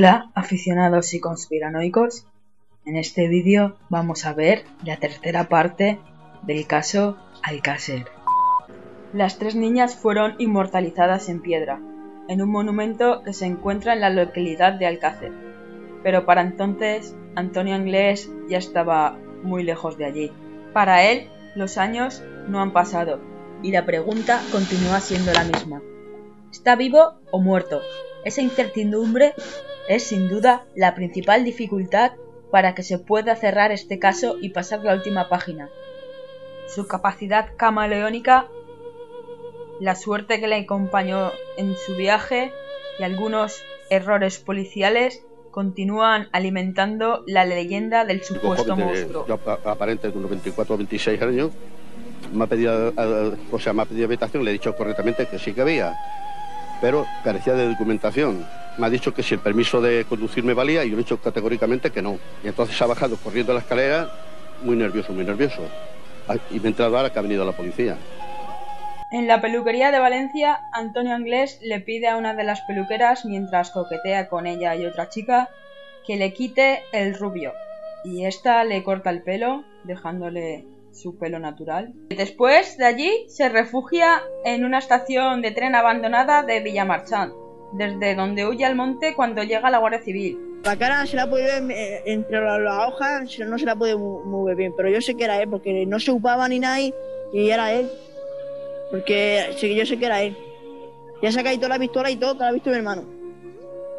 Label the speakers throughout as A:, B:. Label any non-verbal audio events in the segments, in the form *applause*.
A: Hola aficionados y conspiranoicos, en este vídeo vamos a ver la tercera parte del caso Alcácer. Las tres niñas fueron inmortalizadas en piedra, en un monumento que se encuentra en la localidad de Alcácer, pero para entonces Antonio Anglés ya estaba muy lejos de allí. Para él, los años no han pasado y la pregunta continúa siendo la misma. ¿Está vivo o muerto? Esa incertidumbre es sin duda la principal dificultad para que se pueda cerrar este caso y pasar la última página. Su capacidad camaleónica, la suerte que le acompañó en su viaje y algunos errores policiales continúan alimentando la leyenda del supuesto monstruo.
B: Aparente de unos 24 o 26 años, me ha pedido, o sea, me ha pedido habitación, le he dicho correctamente que sí que había, pero carecía de documentación me ha dicho que si el permiso de conducir me valía y yo le he dicho categóricamente que no. Y entonces ha bajado corriendo la escalera, muy nervioso, muy nervioso. Ah, y me he entrado ahora que ha venido la policía.
A: En la peluquería de Valencia, Antonio Anglés le pide a una de las peluqueras, mientras coquetea con ella y otra chica, que le quite el rubio. Y esta le corta el pelo, dejándole su pelo natural. Después de allí se refugia en una estación de tren abandonada de Villamarchant, desde donde huye al monte cuando llega la Guardia Civil.
C: La cara se la puede ver eh, entre las hojas, no se la puede mover bien, pero yo sé que era él, porque no se ocupaba ni nadie y era él. Porque yo sé que era él. Ya se ha caído la pistola y todo, que la ha visto mi hermano.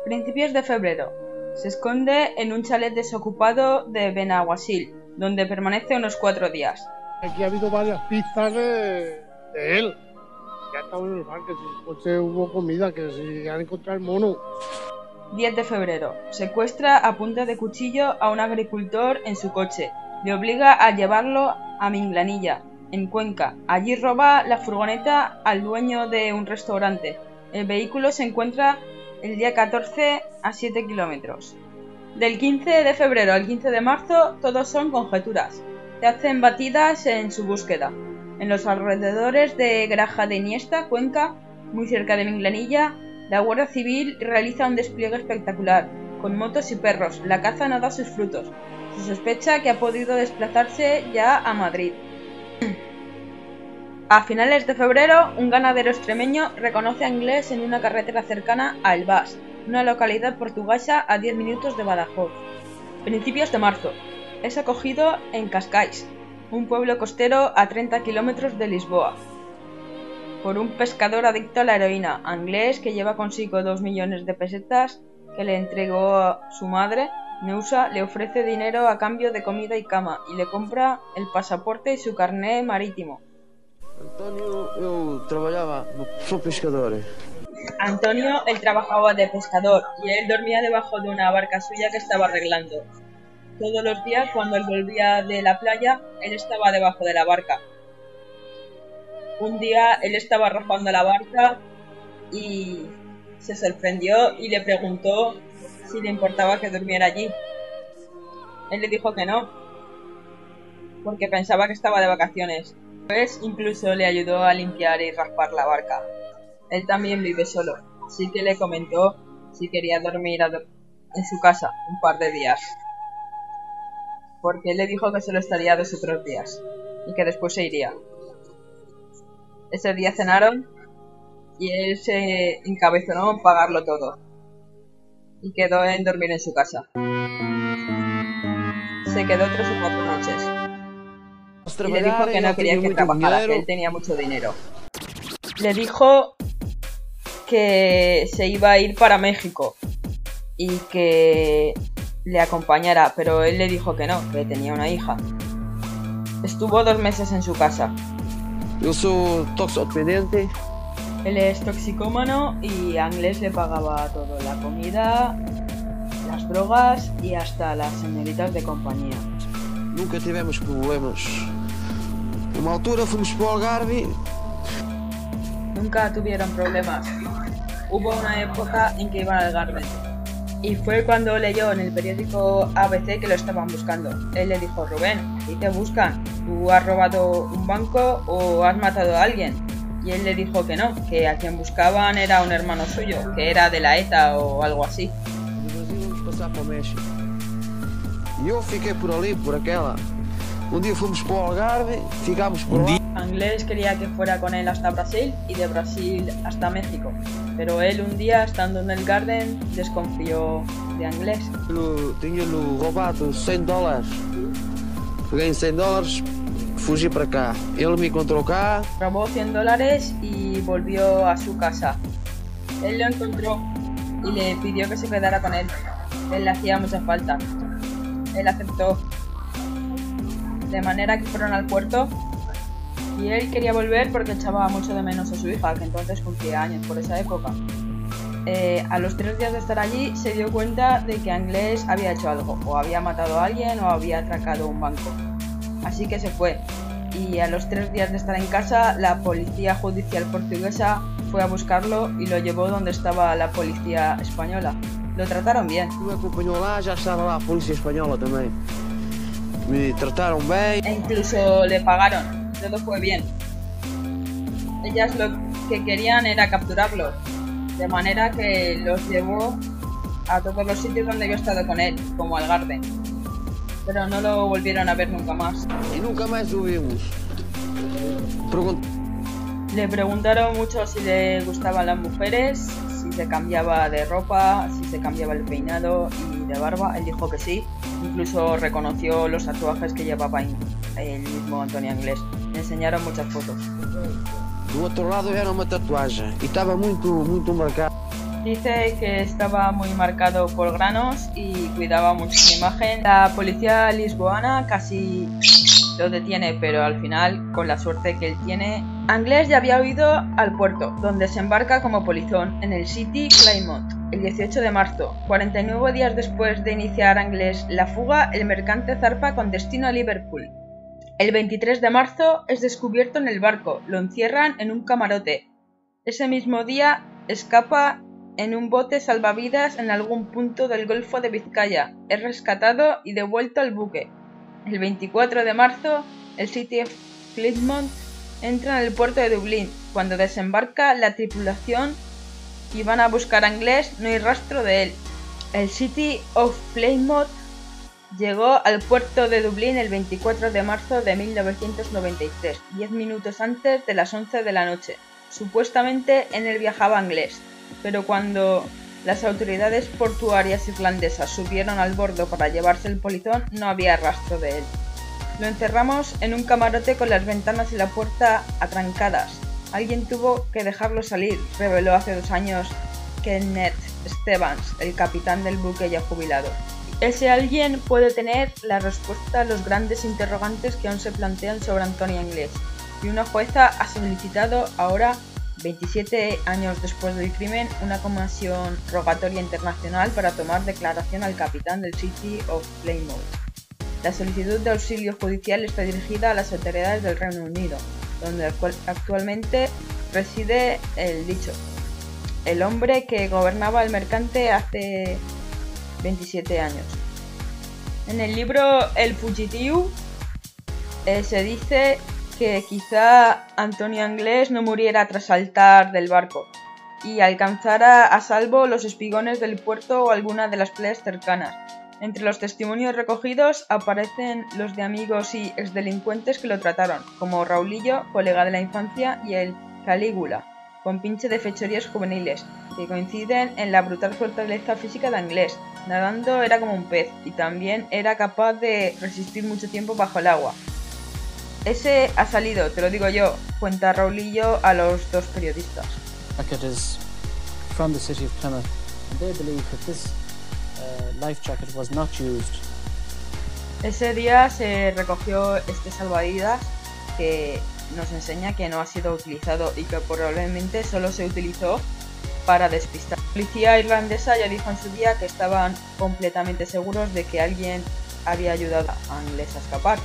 A: Principios de febrero. Se esconde en un chalet desocupado de Benaguasil, donde permanece unos cuatro días.
D: Aquí ha habido varias pistas de él ya el bar, que si coche hubo comida, que si han encontrado el mono.
A: 10 de febrero. Secuestra a punta de cuchillo a un agricultor en su coche. Le obliga a llevarlo a Minglanilla, en Cuenca. Allí roba la furgoneta al dueño de un restaurante. El vehículo se encuentra el día 14 a 7 kilómetros. Del 15 de febrero al 15 de marzo todos son conjeturas. Se hacen batidas en su búsqueda. En los alrededores de Graja de Iniesta, Cuenca, muy cerca de Minglanilla, la Guardia Civil realiza un despliegue espectacular, con motos y perros. La caza no da sus frutos. Se sospecha que ha podido desplazarse ya a Madrid. *clears throat* A finales de febrero, un ganadero extremeño reconoce a Inglés en una carretera cercana a Elbás, una localidad portuguesa a 10 minutos de Badajoz. Principios de marzo. Es acogido en Cascais, un pueblo costero a 30 kilómetros de Lisboa, por un pescador adicto a la heroína, inglés que lleva consigo dos millones de pesetas que le entregó a su madre. Neusa le ofrece dinero a cambio de comida y cama y le compra el pasaporte y su carné marítimo.
E: Antonio, yo trabajaba, soy pescador.
A: Antonio, él trabajaba de pescador y él dormía debajo de una barca suya que estaba arreglando. Todos los días, cuando él volvía de la playa, él estaba debajo de la barca. Un día él estaba arrojando la barca y se sorprendió y le preguntó si le importaba que durmiera allí. Él le dijo que no, porque pensaba que estaba de vacaciones. Pues incluso le ayudó a limpiar y raspar la barca. Él también vive solo, así que le comentó si quería dormir en su casa un par de días porque él le dijo que solo estaría dos o tres días y que después se iría. Ese día cenaron y él se encabezonó en pagarlo todo y quedó en dormir en su casa. Se quedó tres o cuatro noches y le dijo que no quería que trabajara, que él tenía mucho dinero. Le dijo que se iba a ir para México y que le acompañara, pero él le dijo que no, que tenía una hija. Estuvo dos meses en su casa.
E: Yo soy toxodependiente.
A: Él es toxicómano y Anglés le pagaba todo, la comida, las drogas y hasta las señoritas de compañía.
E: Nunca tuvimos problemas. Una altura fuimos para Algarve.
A: Nunca tuvieron problemas. Hubo una época en que iban al Algarve y fue cuando leyó en el periódico ABC que lo estaban buscando. Él le dijo, Rubén, ¿y te buscan? ¿Tú has robado un banco o has matado a alguien? Y él le dijo que no, que a quien buscaban era un hermano suyo, que era de la ETA o algo así.
E: passar para o México. Eu fiquei por ali, por aquela. Un día fuimos o Algarve, ficámos por.
A: Anglés quería que fuera con él hasta Brasil y de Brasil hasta México, pero él un día, estando en el Garden, desconfió de Anglés.
E: Tinha-lhe roubado 100 dólares. Peguei em 100 dólares, fugi para cá. Ele me encontrou cá,
A: Robó 100 dólares y volvió a su casa. Él lo encontró y le pidió que se quedara con él. Él le hacía mucha falta. Él aceptó. De manera que fueron al puerto y él quería volver porque echaba mucho de menos a su hija, que entonces cumplía años por esa época. Eh, a los tres días de estar allí se dio cuenta de que Anglés había hecho algo, o había matado a alguien o había atracado un banco. Así que se fue. Y a los tres días de estar en casa, la policía judicial portuguesa fue a buscarlo y lo llevó donde estaba la policía española. Lo trataron bien.
E: me acompanhou lá, já estava lá a Polícia Espanhola também. Me trataram bem.
A: E incluso le pagaron. Todo fue bien. Ellas lo que querían era capturarlo. De manera que los llevó a todos los sitios donde yo he estado con él, como al Garden. Pero no lo volvieron a ver nunca más.
E: E nunca mais o vimos.
A: Le preguntaron mucho si le gustaban las mujeres, si se cambiaba de ropa, si se cambiaba el peinado y de barba. Él dijo que sí. Incluso reconoció los tatuajes que llevaba el mismo Antonio Anglés. Le enseñaron muchas fotos.
E: do outro lado era uma tatuagem e estava muito, muito marcado.
A: Dice que estaba muy marcado por granos y cuidaba mucho su imagen. La policía lisboana casi lo detiene, pero al final, con la suerte que él tiene, Anglés ya había huido al puerto, donde se embarca como polizón en el City Claymont el 18 de marzo. 49 días después de iniciar Anglés la fuga, el mercante zarpa con destino a Liverpool. El 23 de marzo es descubierto en el barco, lo encierran en un camarote. Ese mismo día escapa en un bote salvavidas en algún punto del Golfo de Vizcaya. Es rescatado y devuelto al buque. El 24 de marzo, el City of Plymouth entra en el puerto de Dublín. Cuando desembarca la tripulación y van a buscar a Anglés, no hay rastro de él. El City of Plymouth llegó al puerto de Dublín el 24 de marzo de 1993, 10 minutos antes de las 11 de la noche. Supuestamente en él viajaba Anglés, pero cuando las autoridades portuarias irlandesas subieron al bordo para llevarse el polizón, no había rastro de él. Lo encerramos en un camarote con las ventanas y la puerta atrancadas. Alguien tuvo que dejarlo salir, reveló hace dos años Kenneth Stevens, el capitán del buque ya jubilado. Ese alguien puede tener la respuesta a los grandes interrogantes que aún se plantean sobre Antonio Inglés. Y una jueza ha solicitado ahora, 27 años después del crimen, una comisión rogatoria internacional para tomar declaración al capitán del City of Plymouth. La solicitud de auxilio judicial está dirigida a las autoridades del Reino Unido, donde actual- actualmente reside el dicho, el hombre que gobernaba el mercante hace 27 años. En el libro El Fugitivo eh, se dice que quizá Antonio Anglés no muriera tras saltar del barco y alcanzara a salvo los espigones del puerto o alguna de las playas cercanas. Entre los testimonios recogidos aparecen los de amigos y exdelincuentes que lo trataron, como Raulillo, colega de la infancia, y el Calígula, con pinche de fechorías juveniles, que coinciden en la brutal fortaleza física de Anglés. Nadando era como un pez y también era capaz de resistir mucho tiempo bajo el agua. Ese ha salido, te lo digo yo, cuenta Raulillo a los dos periodistas.
F: jacket is from the city of Plymouth. And they believe that this uh, life jacket was not used
A: Ese día se recogió este salvavidas que nos enseña que no ha sido utilizado y que probablemente solo se utilizó para despistar. La policía irlandesa ya dijo en su día que estaban completamente seguros de que alguien había ayudado a Inglés a escapar,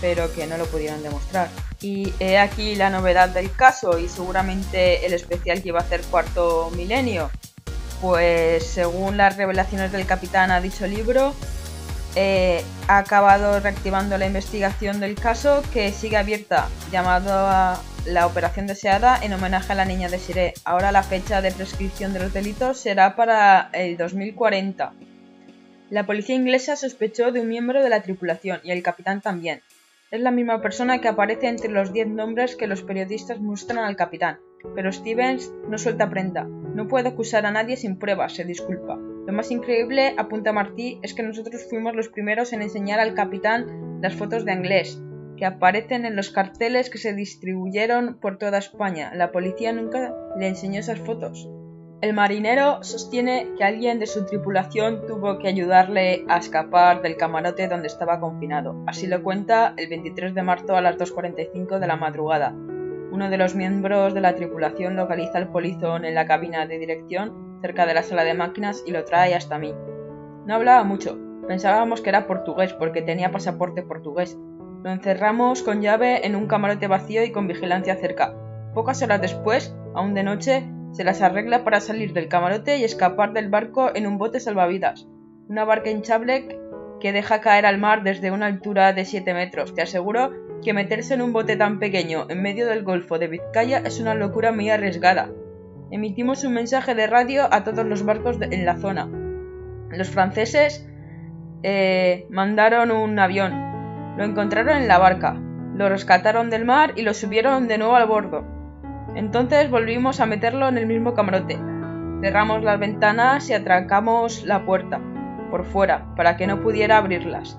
A: pero que no lo pudieron demostrar. Y he aquí la novedad del caso y seguramente el especial que iba a hacer cuarto milenio. Pues según las revelaciones del capitán a dicho libro, eh, ha acabado reactivando la investigación del caso que sigue abierta, llamado a la Operación Deseada en homenaje a la niña de Siré. Ahora la fecha de prescripción de los delitos será para el 2040. La policía inglesa sospechó de un miembro de la tripulación y el capitán también. Es la misma persona que aparece entre los diez nombres que los periodistas muestran al capitán, pero Stevens no suelta prenda. No puede acusar a nadie sin pruebas, se disculpa. Lo más increíble, apunta Martí, es que nosotros fuimos los primeros en enseñar al capitán las fotos de inglés, que aparecen en los carteles que se distribuyeron por toda España. La policía nunca le enseñó esas fotos. El marinero sostiene que alguien de su tripulación tuvo que ayudarle a escapar del camarote donde estaba confinado. Así lo cuenta el 23 de marzo a las 2.45 de la madrugada. Uno de los miembros de la tripulación localiza el polizón en la cabina de dirección cerca de la sala de máquinas y lo trae hasta mí. No hablaba mucho, pensábamos que era portugués porque tenía pasaporte portugués. Lo encerramos con llave en un camarote vacío y con vigilancia cerca. Pocas horas después, aún de noche, se las arregla para salir del camarote y escapar del barco en un bote salvavidas. Una barca hinchable que deja caer al mar desde una altura de 7 metros. Te aseguro que meterse en un bote tan pequeño en medio del Golfo de Vizcaya es una locura muy arriesgada. Emitimos un mensaje de radio a todos los barcos en la zona. Los franceses eh, mandaron un avión. Lo encontraron en la barca. Lo rescataron del mar y lo subieron de nuevo al bordo. Entonces volvimos a meterlo en el mismo camarote. Cerramos las ventanas y atrancamos la puerta por fuera para que no pudiera abrirlas.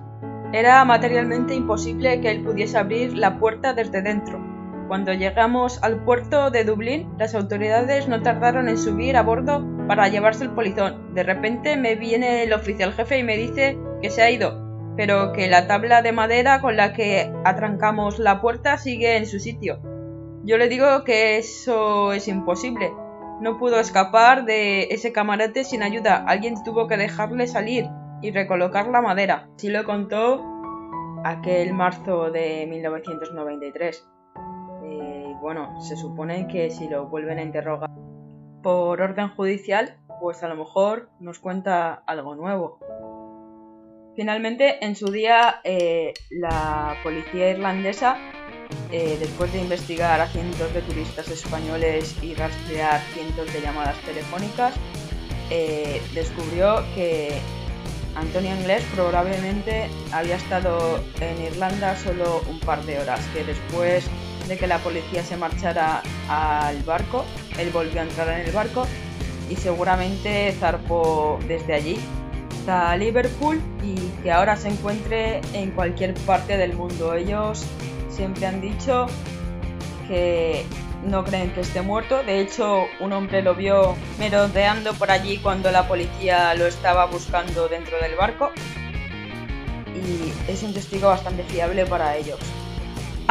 A: Era materialmente imposible que él pudiese abrir la puerta desde dentro. Cuando llegamos al puerto de Dublín, las autoridades no tardaron en subir a bordo para llevarse el polizón. De repente me viene el oficial jefe y me dice que se ha ido, pero que la tabla de madera con la que atrancamos la puerta sigue en su sitio. Yo le digo que eso es imposible. No pudo escapar de ese camarote sin ayuda. Alguien tuvo que dejarle salir y recolocar la madera. Así lo contó aquel marzo de 1993. Eh, bueno, se supone que si lo vuelven a interrogar por orden judicial, pues a lo mejor nos cuenta algo nuevo. Finalmente, en su día, eh, la policía irlandesa, eh, después de investigar a cientos de turistas españoles y rastrear cientos de llamadas telefónicas, descubrió que Antonio Inglés probablemente había estado en Irlanda solo un par de horas, que después de que la policía se marchara al barco, él volvió a entrar en el barco y seguramente zarpó desde allí hasta Liverpool y que ahora se encuentre en cualquier parte del mundo. Ellos siempre han dicho que no creen que esté muerto. De hecho, un hombre lo vio merodeando por allí cuando la policía lo estaba buscando dentro del barco. Y es un testigo bastante fiable para ellos.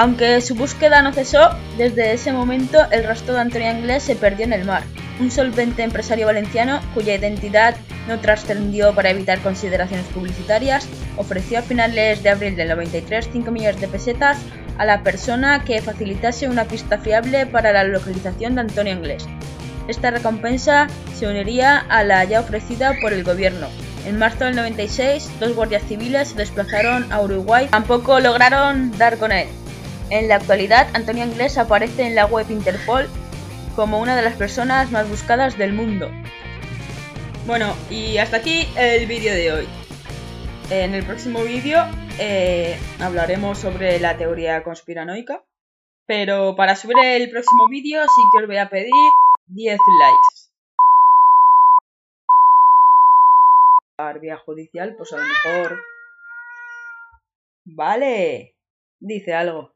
A: Aunque su búsqueda no cesó, desde ese momento el rastro de Antonio Inglés se perdió en el mar. Un solvente empresario valenciano, cuya identidad no trascendió para evitar consideraciones publicitarias, ofreció a finales de abril del 93 5 millones de pesetas a la persona que facilitase una pista fiable para la localización de Antonio Inglés. Esta recompensa se uniría a la ya ofrecida por el gobierno. En marzo del 96, dos guardias civiles se desplazaron a Uruguay. Tampoco lograron dar con él. En la actualidad, Antonio Inglés aparece en la web Interpol como una de las personas más buscadas del mundo. Bueno, y hasta aquí el vídeo de hoy. En el próximo vídeo eh, hablaremos sobre la teoría conspiranoica. Pero para subir el próximo vídeo sí que os voy a pedir 10 likes. Vía judicial, pues a lo mejor... Vale, dice algo.